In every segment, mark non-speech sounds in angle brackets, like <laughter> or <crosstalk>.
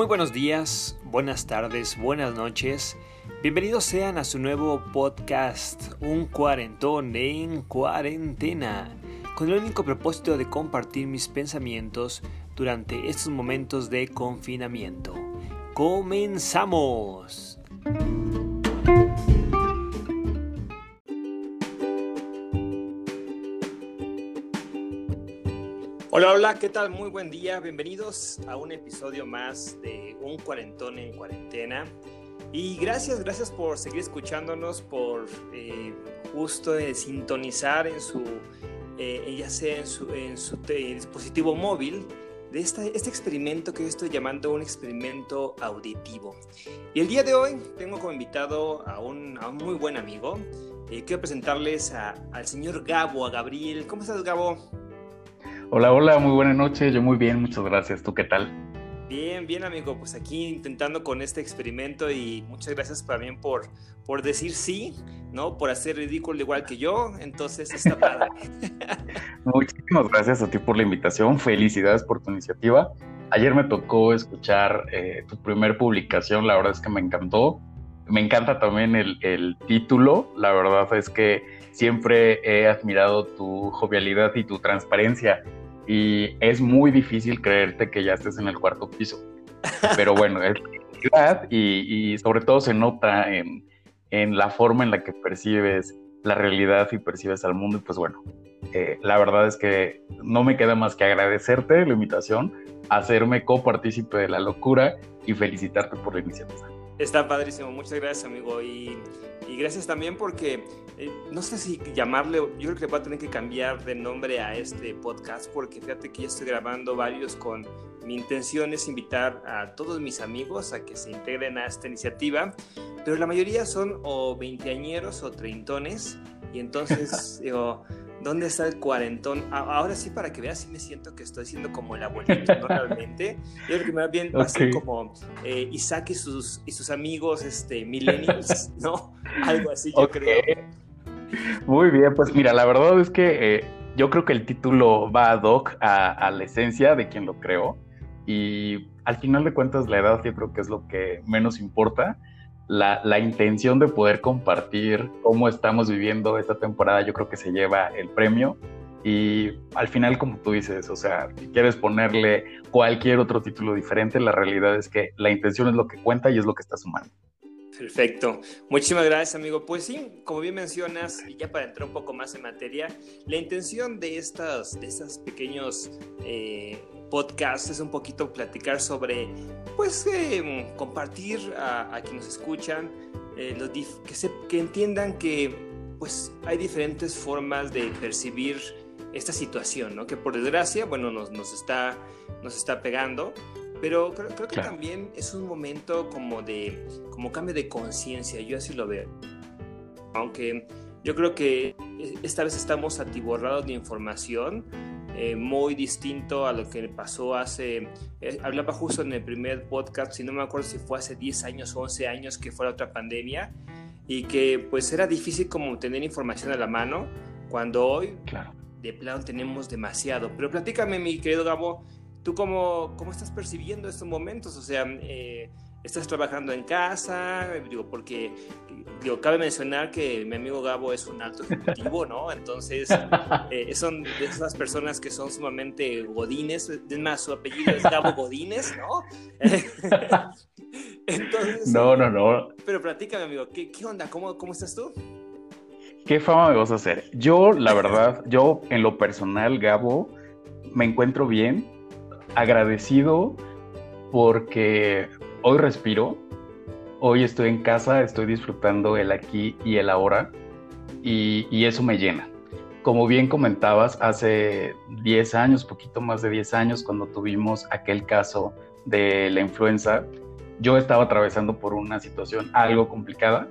Muy buenos días, buenas tardes, buenas noches. Bienvenidos sean a su nuevo podcast, Un cuarentón en cuarentena, con el único propósito de compartir mis pensamientos durante estos momentos de confinamiento. ¡Comenzamos! Hola, hola, ¿qué tal? Muy buen día. Bienvenidos a un episodio más de Un cuarentón en cuarentena. Y gracias, gracias por seguir escuchándonos, por eh, justo eh, sintonizar en su, eh, ya sea en su, en su dispositivo móvil, de esta, este experimento que yo estoy llamando un experimento auditivo. Y el día de hoy tengo como invitado a un, a un muy buen amigo. quiero presentarles a, al señor Gabo, a Gabriel. ¿Cómo estás, Gabo? Hola, hola, muy buena noche. Yo muy bien, muchas gracias. ¿Tú qué tal? Bien, bien, amigo. Pues aquí intentando con este experimento y muchas gracias también por, por decir sí, ¿no? Por hacer ridículo igual que yo. Entonces está padre. <laughs> Muchísimas gracias a ti por la invitación. Felicidades por tu iniciativa. Ayer me tocó escuchar eh, tu primer publicación. La verdad es que me encantó. Me encanta también el, el título. La verdad es que siempre he admirado tu jovialidad y tu transparencia y es muy difícil creerte que ya estés en el cuarto piso. Pero bueno, es realidad y, y sobre todo se nota en, en, la forma en la que percibes la realidad y percibes al mundo. Y pues bueno, eh, la verdad es que no me queda más que agradecerte la invitación, hacerme copartícipe de la locura y felicitarte por la iniciativa. Está padrísimo, muchas gracias amigo. Y, y gracias también porque eh, no sé si llamarle, yo creo que voy a tener que cambiar de nombre a este podcast porque fíjate que ya estoy grabando varios con mi intención es invitar a todos mis amigos a que se integren a esta iniciativa, pero la mayoría son o veinteañeros o treintones y entonces <laughs> digo, ¿Dónde está el cuarentón? Ahora sí, para que veas, sí me siento que estoy siendo como el abuelito, ¿no? Realmente. Yo creo que más bien va a ser como eh, Isaac y sus, y sus amigos este, millennials, <laughs> ¿no? Algo así, yo creo. Muy bien, pues mira, la verdad es que eh, yo creo que el título va ad hoc a, a la esencia de quien lo creó. Y al final de cuentas, la edad yo creo que es lo que menos importa la, intención de poder compartir cómo estamos viviendo esta temporada, yo creo que se lleva el premio. Y al final, como tú dices, o sea, si quieres ponerle cualquier otro título diferente, la realidad es que la intención es lo que cuenta y es lo que está sumando. Perfecto. Muchísimas gracias, amigo. Pues sí, como bien mencionas, y ya para entrar un poco más en materia, la intención de estas, de estos pequeños eh, podcasts es un poquito platicar sobre, pues, eh, compartir a, quienes nos escuchan, eh, que, se, que entiendan que, pues, hay diferentes formas de percibir esta situación, ¿no? Que por desgracia, bueno, nos, nos, está, nos está pegando pero creo, creo que también es un momento como de como cambio de conciencia, yo así lo veo. Aunque yo creo que esta vez estamos atiborrados de información eh, muy distinto a lo que pasó hace, eh, hablaba justo en el primer podcast, si no me acuerdo si fue hace 10 años o 11 años que fue la otra pandemia y que pues era difícil como tener información a la mano cuando hoy claro. de plano tenemos demasiado. Pero platícame mi querido Gabo, ¿Tú cómo, cómo estás percibiendo estos momentos? O sea, eh, ¿estás trabajando en casa? Digo, porque digo, cabe mencionar que mi amigo Gabo es un alto ejecutivo, ¿no? Entonces, <laughs> eh, son de esas personas que son sumamente godines. Es más, su apellido es Gabo Godines, ¿no? <laughs> Entonces, no, no, no. Pero platícame, amigo, ¿qué, qué onda? ¿Cómo, ¿Cómo estás tú? ¿Qué fama me vas a hacer? Yo, la verdad, yo en lo personal, Gabo, me encuentro bien agradecido porque hoy respiro, hoy estoy en casa, estoy disfrutando el aquí y el ahora y, eso me llena. Como bien comentabas, hace 10 años, poquito más de 10 años, cuando tuvimos aquel caso de la influenza, yo estaba atravesando por una situación algo complicada.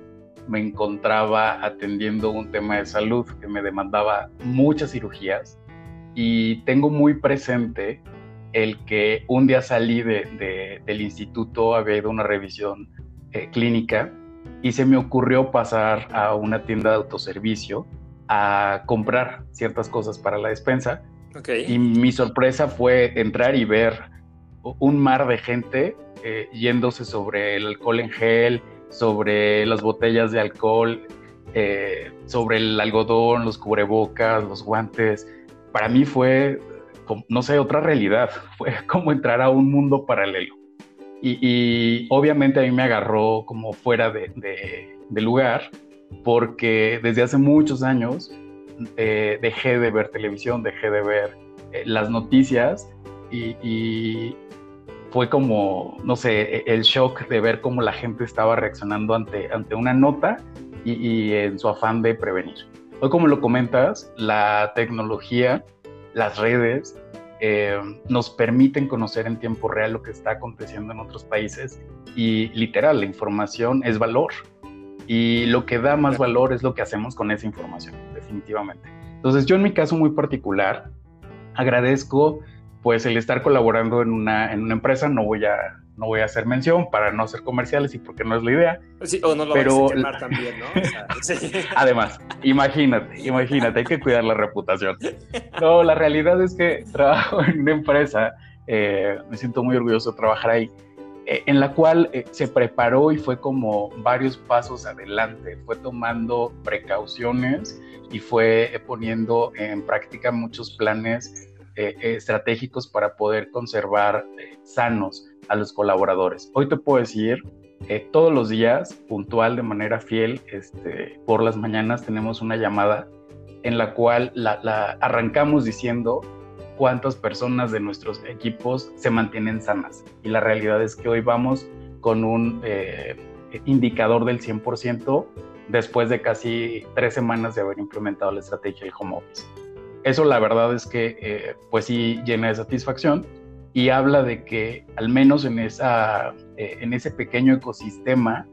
Me encontraba atendiendo un tema de salud que me demandaba muchas cirugías y tengo muy presente el que un día salí de, del instituto, había ido a una revisión eh, clínica y se me ocurrió pasar a una tienda de autoservicio a comprar ciertas cosas para la despensa. Y mi sorpresa fue entrar y ver un mar de gente eh, yéndose sobre el alcohol en gel, sobre las botellas de alcohol, eh, sobre el algodón, los cubrebocas, los guantes. Para mí fue, no sé, otra realidad. <laughs> Fue como entrar a un mundo paralelo. Y, obviamente a mí me agarró como fuera de, lugar, porque desde hace muchos años eh, dejé de ver televisión, dejé de ver eh, las noticias y, fue como, no sé, e, el shock de ver cómo la gente estaba reaccionando ante, ante una nota y, en su afán de prevenir. Hoy, como lo comentas, la tecnología, las redes, eh, nos permiten conocer en tiempo real lo que está aconteciendo en otros países y literal, la información es valor. Y lo que da más valor es lo que hacemos con esa información, definitivamente. Entonces yo en mi caso muy particular agradezco pues el estar colaborando en una, en una empresa, no voy a no voy a hacer mención para no ser comerciales y porque no es la idea. Sí, o no lo pero... a quemar también, ¿no? <laughs> Además, imagínate, imagínate, hay que cuidar la reputación. No, la realidad es que trabajo en una empresa, eh, me siento muy orgulloso de trabajar ahí, eh, en la cual eh, se preparó y fue como varios pasos adelante, fue tomando precauciones y fue poniendo en práctica muchos planes estratégicos para poder conservar sanos a los colaboradores. Hoy te puedo decir, que todos los días, puntual, de manera fiel, este, por las mañanas tenemos una llamada en la cual la, arrancamos diciendo cuántas personas de nuestros equipos se mantienen sanas. Y la realidad es que hoy vamos con un eh, indicador del 100% después de casi tres semanas de haber implementado la estrategia del home office. Eso la verdad es que eh, pues sí llena de satisfacción y habla de que al menos en, esa, eh, en ese pequeño ecosistema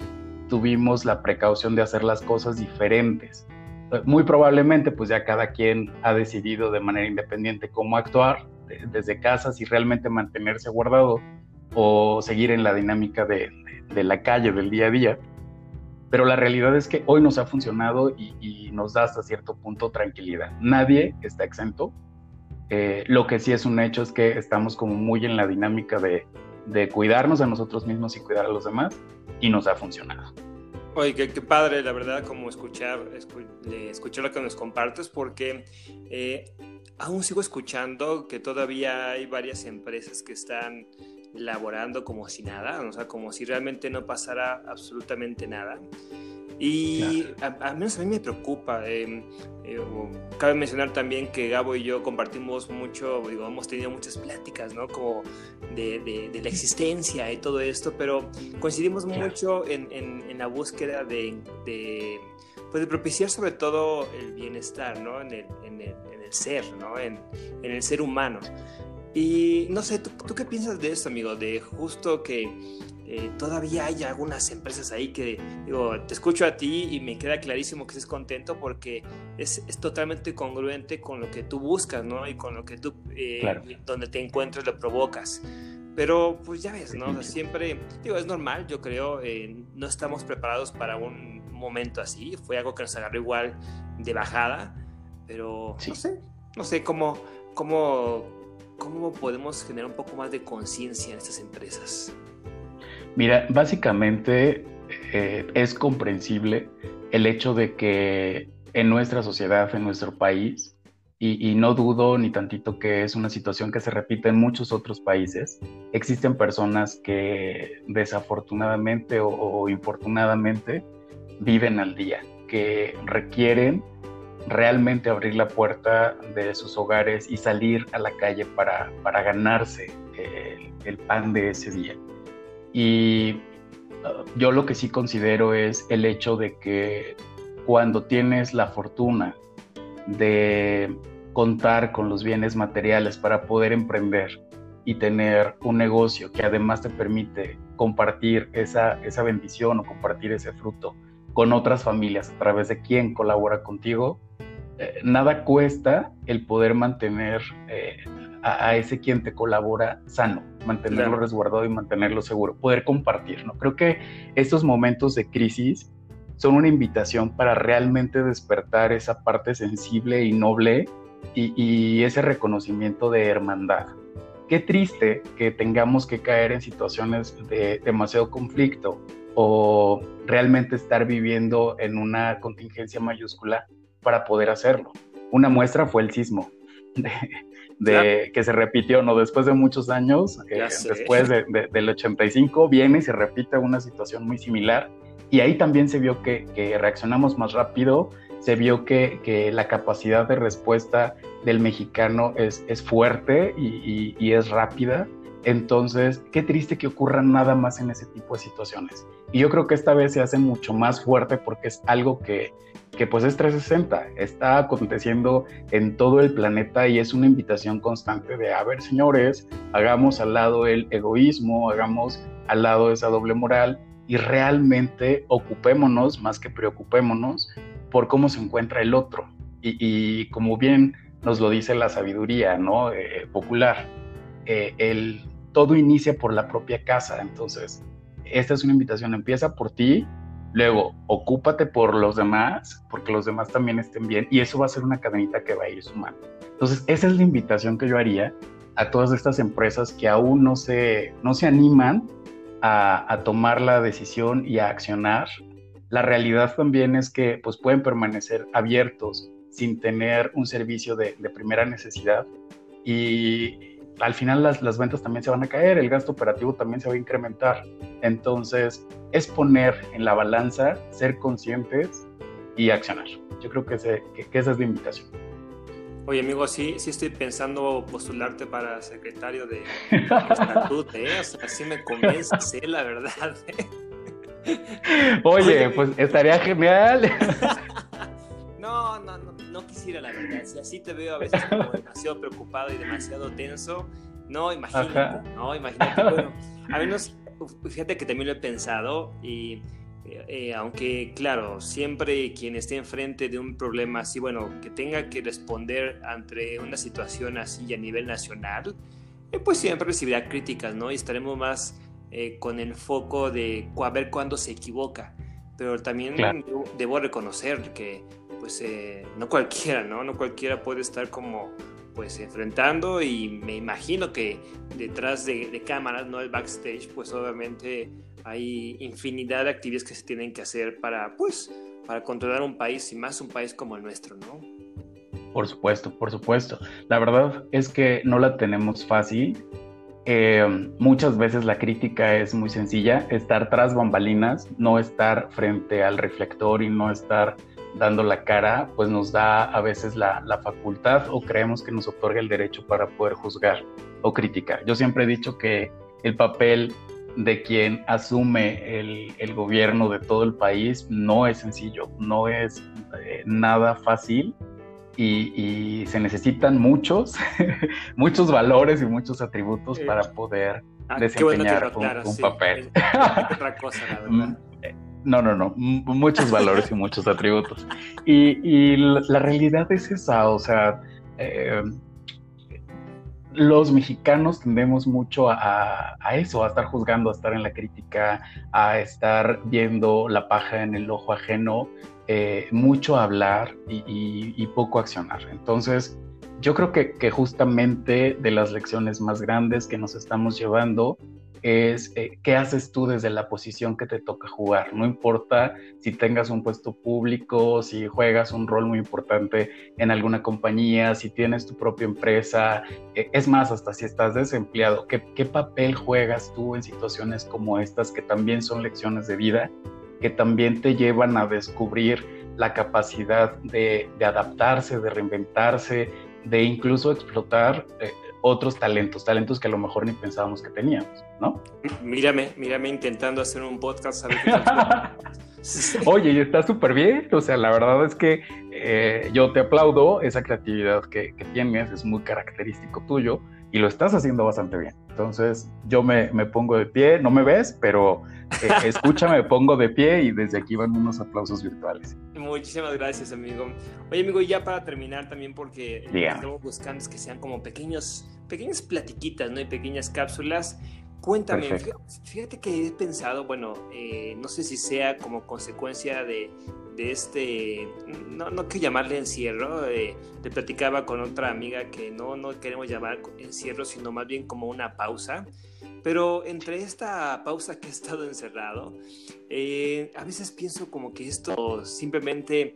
tuvimos la precaución de hacer las cosas diferentes. Muy probablemente pues ya cada quien ha decidido de manera independiente cómo actuar desde casa, si realmente mantenerse guardado o seguir en la dinámica de, de, la calle, del día a día. Pero la realidad es que hoy nos ha funcionado y nos da hasta cierto punto tranquilidad. Nadie está exento, eh, lo que sí es un hecho es que estamos como muy en la dinámica de, cuidarnos a nosotros mismos y cuidar a los demás y nos ha funcionado. Oye, qué, padre, la verdad, como escuchar, escuchar lo que nos compartes, porque eh, aún sigo escuchando que todavía hay varias empresas que están laborando como si nada, o sea, como si realmente no pasara absolutamente nada. Y al menos a mí me preocupa. Eh, eh, cabe mencionar también que Gabo y yo compartimos mucho, digo, hemos tenido muchas pláticas, ¿no? Como de, de, la existencia y todo esto, pero coincidimos mucho en, en, la búsqueda de, de, pues de propiciar sobre todo el bienestar, ¿no? En el, en el, en el ser, ¿no? En, el ser humano. Y no sé, ¿tú, ¿tú, qué piensas de esto, amigo? De justo que eh, todavía hay algunas empresas ahí que, digo, te escucho a ti y me queda clarísimo que estés contento porque es, es totalmente congruente con lo que tú buscas, ¿no? Y con lo que tú, eh, donde te encuentras, lo provocas. Pero pues ya ves, ¿no? siempre, digo, es normal, yo creo, eh, no estamos preparados para un momento así, fue algo que nos agarró igual de bajada, pero no sé, no sé cómo, cómo, cómo podemos generar un poco más de conciencia en estas empresas. Mira, básicamente eh, es comprensible el hecho de que en nuestra sociedad, en nuestro país, y, no dudo ni tantito que es una situación que se repite en muchos otros países, existen personas que desafortunadamente o, infortunadamente viven al día, que requieren realmente abrir la puerta de sus hogares y salir a la calle para, ganarse el pan de ese día. Y uh, yo lo que sí considero es el hecho de que cuando tienes la fortuna de contar con los bienes materiales para poder emprender y tener un negocio que además te permite compartir esa, esa bendición o compartir ese fruto con otras familias a través de quien colabora contigo, eh, nada cuesta el poder mantener eh, a, ese quien te colabora sano, mantenerlo resguardado y mantenerlo seguro, poder compartir, ¿no? Creo que estos momentos de crisis son una invitación para realmente despertar esa parte sensible y noble y, ese reconocimiento de hermandad. qué triste que tengamos que caer en situaciones de demasiado conflicto o realmente estar viviendo en una contingencia mayúscula para poder hacerlo. Una muestra fue el sismo, <laughs> de, que se repitió, ¿no? Después de muchos años, eh, después del 85, viene y se repite una situación muy similar. Y ahí también se vio que, reaccionamos más rápido, se vio que, la capacidad de respuesta del mexicano es, es fuerte y, y, es rápida. Entonces, qué triste que ocurra nada más en ese tipo de situaciones. Y yo creo que esta vez se hace mucho más fuerte porque es algo que, que pues es 360, está aconteciendo en todo el planeta y es una invitación constante de, a ver señores, hagamos al lado el egoísmo, hagamos al lado esa doble moral y realmente ocupémonos más que preocupémonos por cómo se encuentra el otro. Y, como bien nos lo dice la sabiduría ¿no? Eh, popular, eh, el, todo inicia por la propia casa, entonces esta es una invitación, empieza por ti Luego, ocúpate por los demás, porque los demás también estén bien, y eso va a ser una cadenita que va a ir sumando. Entonces, esa es la invitación que yo haría a todas estas empresas que aún no se, no se animan a, tomar la decisión y a accionar. La realidad también es que pues, pueden permanecer abiertos sin tener un servicio de, de primera necesidad y al final las, las, ventas también se van a caer, el gasto operativo también se va a incrementar. Entonces, es poner en la balanza, ser conscientes y accionar. Yo creo que, que, esa es la invitación. Oye, amigo, sí, sí estoy pensando postularte para secretario de, <laughs> estatuto, ¿eh? así me convence, la verdad. Oye, pues estaría genial. <laughs> quisiera, la verdad. Si así te veo a veces como <laughs> demasiado preocupado y demasiado tenso, no, imagínate, no, imagínate. Bueno, <laughs> a menos, fíjate que también lo he pensado y eh, eh, aunque, claro, siempre quien esté enfrente de un problema así, bueno, que tenga que responder ante una situación así a nivel nacional, eh, pues siempre recibirá críticas, ¿no? Y estaremos más con el foco de a ver cuándo se equivoca. Pero también debo reconocer que pues eh, no cualquiera, ¿no? No cualquiera puede estar como pues enfrentando y me imagino que detrás de, cámaras, no el backstage, pues obviamente hay infinidad de actividades que se tienen que hacer para pues para controlar un país y más un país como el nuestro, ¿no? Por supuesto, por supuesto. La verdad es que no la tenemos fácil. Eh, muchas veces la crítica es muy sencilla, estar tras bambalinas, no estar frente al reflector y no estar dando la cara, pues nos da a veces la, facultad o creemos que nos otorga el derecho para poder juzgar o criticar. Yo siempre he dicho que el papel de quien asume el, gobierno de todo el país no es sencillo, no es eh, nada fácil y, se necesitan muchos, <laughs> muchos valores y muchos atributos para poder ah, desempeñar un, papel. otra cosa, la verdad. <laughs> No, no, no, muchos valores y muchos atributos. Y, la, realidad es esa, o sea, eh, los mexicanos tendemos mucho a, eso, a estar juzgando, a estar en la crítica, a estar viendo la paja en el ojo ajeno, eh, mucho hablar y, poco accionar. Entonces, yo creo que, que justamente de las lecciones más grandes que nos estamos llevando es eh, qué haces tú desde la posición que te toca jugar. No importa si tengas un puesto público, si juegas un rol muy importante en alguna compañía, si tienes tu propia empresa, eh, es más, hasta si estás desempleado, ¿qué, ¿qué papel juegas tú en situaciones como estas que también son lecciones de vida, que también te llevan a descubrir la capacidad de, de adaptarse, de reinventarse, de incluso explotar eh, otros talentos, talentos que a lo mejor ni pensábamos que teníamos, ¿no? Mírame, mírame intentando hacer un podcast. <laughs> Oye, y está súper bien, o sea, la verdad es que eh, yo te aplaudo esa creatividad que, que, tienes, es muy característico tuyo y lo estás haciendo bastante bien. Entonces, yo me, me pongo de pie, no me ves, pero eh, <laughs> escúchame, me pongo de pie y desde aquí van unos aplausos virtuales. Muchísimas gracias, amigo. Oye, amigo, y ya para terminar también, porque estamos buscando que sean como pequeños, pequeñas platiquitas, ¿no? Y pequeñas cápsulas. Cuéntame, fíjate, que he pensado, bueno, eh, no sé si sea como consecuencia de, de este, no, no quiero llamarle encierro, eh, te platicaba con otra amiga que no, no queremos llamar encierro, sino más bien como una pausa. Pero entre esta pausa que he estado encerrado, eh, a veces pienso como que esto simplemente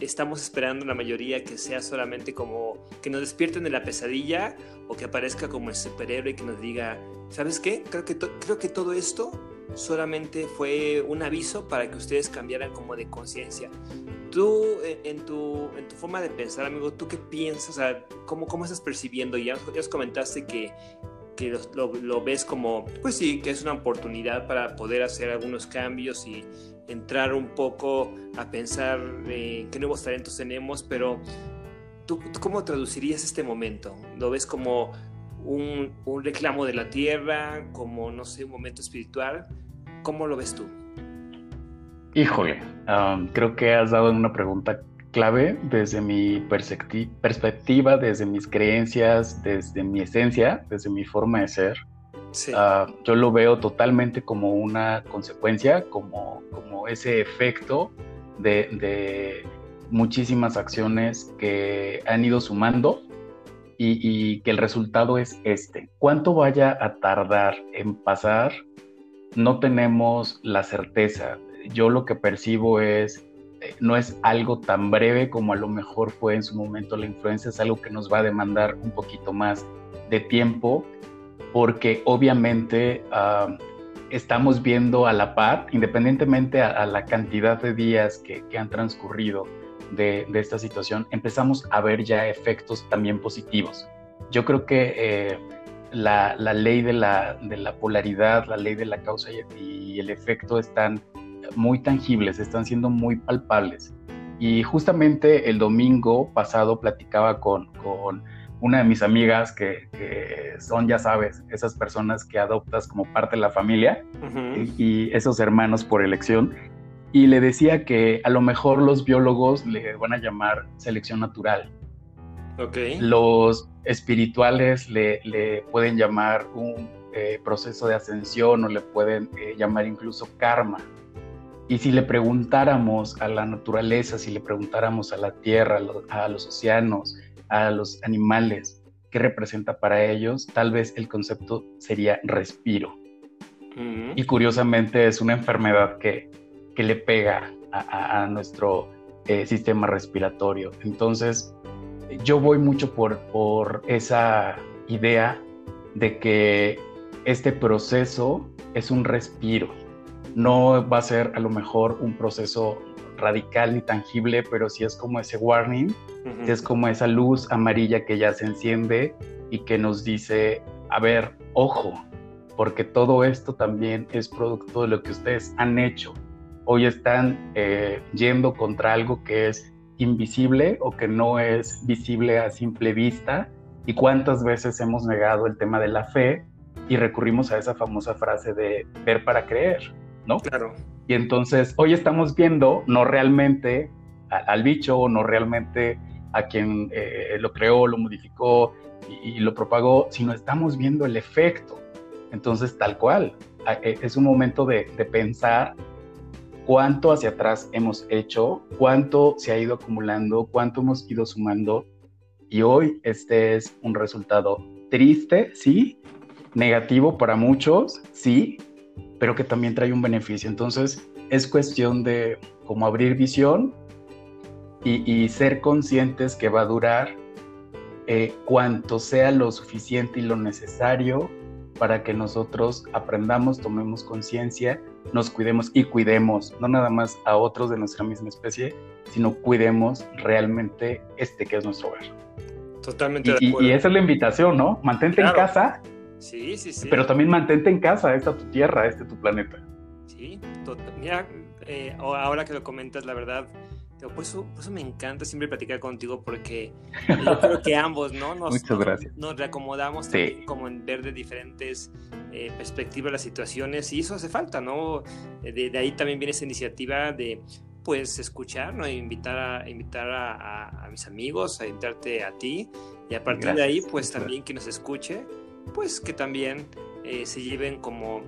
estamos esperando la mayoría que sea solamente como que nos despierten de la pesadilla o que aparezca como el superhéroe y que nos diga, ¿sabes qué? Creo que, creo que todo esto solamente fue un aviso para que ustedes cambiaran como de conciencia. Tú, eh, en tu, en tu forma de pensar, amigo, ¿tú qué piensas? O sea, ¿cómo, ¿Cómo estás percibiendo? Ya, ya os comentaste que, que lo, ves como, pues sí, que es una oportunidad para poder hacer algunos cambios y entrar un poco a pensar qué nuevos talentos tenemos, pero ¿tú, cómo traducirías este momento? ¿Lo ves como un, reclamo de la tierra, como, no sé, un momento espiritual? ¿Cómo lo ves tú? Híjole, creo que has dado una pregunta clave desde mi perspectiva, desde mis creencias, desde mi esencia, desde mi forma de ser. Uh, yo lo veo totalmente como una consecuencia, como, como ese efecto de, de muchísimas acciones que han ido sumando y, que el resultado es este. ¿Cuánto vaya a tardar en pasar? No tenemos la certeza. Yo lo que percibo es, no es algo tan breve como a lo mejor fue en su momento la influencia, es algo que nos va a demandar un poquito más de tiempo, porque obviamente ah, estamos viendo a la par, independientemente a, la cantidad de días que, que han transcurrido, de, esta situación, empezamos a ver ya efectos también positivos. Yo creo que eh, la, ley de la, polaridad, la ley de la causa y, el efecto están muy tangibles, están siendo muy palpables. Y justamente el domingo pasado platicaba con, una de mis amigas que, son, ya sabes, esas personas que adoptas como parte de la familia y, esos hermanos por elección y le decía que a lo mejor los biólogos le van a llamar selección natural. Okay. Los espirituales le, le pueden llamar un eh, proceso de ascensión o le pueden eh, llamar incluso karma. Y si le preguntáramos a la naturaleza, si le preguntáramos a la tierra, a los, océanos, a los animales, qué representa para ellos, tal vez el concepto sería respiro. Y curiosamente es una enfermedad que que le pega a, nuestro eh, sistema respiratorio. Entonces, yo voy mucho por, por esa idea de que este proceso es un respiro. No va a ser a lo mejor un proceso radical ni tangible, pero sí es como ese warning, es como esa luz amarilla que ya se enciende y que nos dice, a ver, ojo, porque todo esto también es producto de lo que ustedes han hecho, hoy están eh, yendo contra algo que es invisible o que no es visible a simple vista. ¿Y cuántas veces hemos negado el tema de la fe y recurrimos a esa famosa frase de ver para creer, ¿no? Claro. Y entonces hoy estamos viendo no realmente al bicho, no realmente a quien eh, lo creó, lo modificó y, lo propagó, sino estamos viendo el efecto. Entonces, tal cual, e, es un momento de, de pensar cuánto hacia atrás hemos hecho, cuánto se ha ido acumulando, cuánto hemos ido sumando. Y hoy este es un resultado triste, sí, negativo para muchos, sí, pero que también trae un beneficio. Entonces es cuestión de como abrir visión y, ser conscientes que va a durar eh, cuanto sea lo suficiente y lo necesario para que nosotros aprendamos, tomemos conciencia, nos cuidemos y cuidemos, no nada más a otros de nuestra misma especie, sino cuidemos realmente este que es nuestro hogar. Totalmente y, de acuerdo. Y, esa es la invitación, ¿no? Mantente en casa. Sí, sí, sí. Pero también mantente en casa, esta tu tierra, este tu planeta. Sí, mira, eh, ahora que lo comentas, la verdad, por eso, me encanta siempre platicar contigo porque yo creo que ambos, ¿no? <laughs> Nos, nos, reacomodamos como en ver de diferentes eh, perspectivas las situaciones y eso hace falta, ¿no? Eh, de, ahí también viene esa iniciativa de pues escuchar, ¿no? Invitar a, invitar a, mis amigos, a invitarte a ti y a partir de ahí pues también que nos escuche, pues que también eh, se lleven como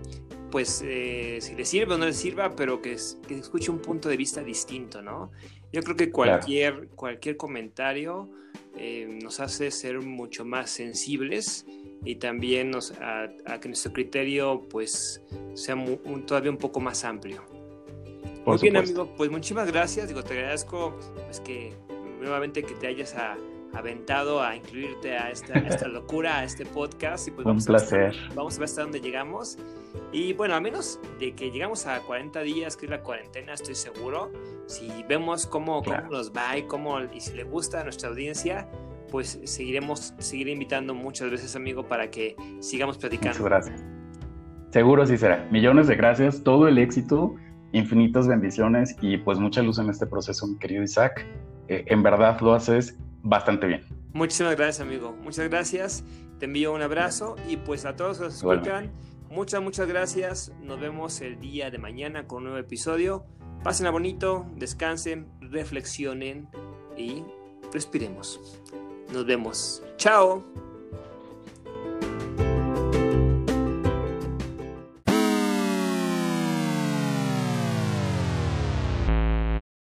pues eh, si le sirve o no le sirva, pero que, que, escuche un punto de vista distinto, ¿no? Yo creo que cualquier, cualquier comentario eh, nos hace ser mucho más sensibles y también nos, a, que nuestro criterio pues sea todavía un poco más amplio. Muy bien, amigo, pues muchísimas gracias. Digo, te agradezco pues, que nuevamente que te hayas aventado a incluirte a esta, esta locura, a este podcast. Y pues Un placer. vamos a ver hasta dónde llegamos. Y bueno, a menos de que llegamos a 40 días, que es la cuarentena, estoy seguro. Si vemos cómo, cómo nos va y, cómo, y si le gusta a nuestra audiencia, pues seguiremos, seguiré invitando muchas veces, amigo, para que sigamos platicando. Muchas gracias. Seguro sí será. Millones de gracias, todo el éxito, infinitas bendiciones y pues mucha luz en este proceso, mi querido Isaac. Eh, en verdad lo haces bastante bien. Muchísimas gracias, amigo. Muchas gracias. Te envío un abrazo y pues a todos los que escuchan, muchas, muchas gracias. Nos vemos el día de mañana con un nuevo episodio. Pásenla bonito, descansen, reflexionen y respiremos. Nos vemos. Chao.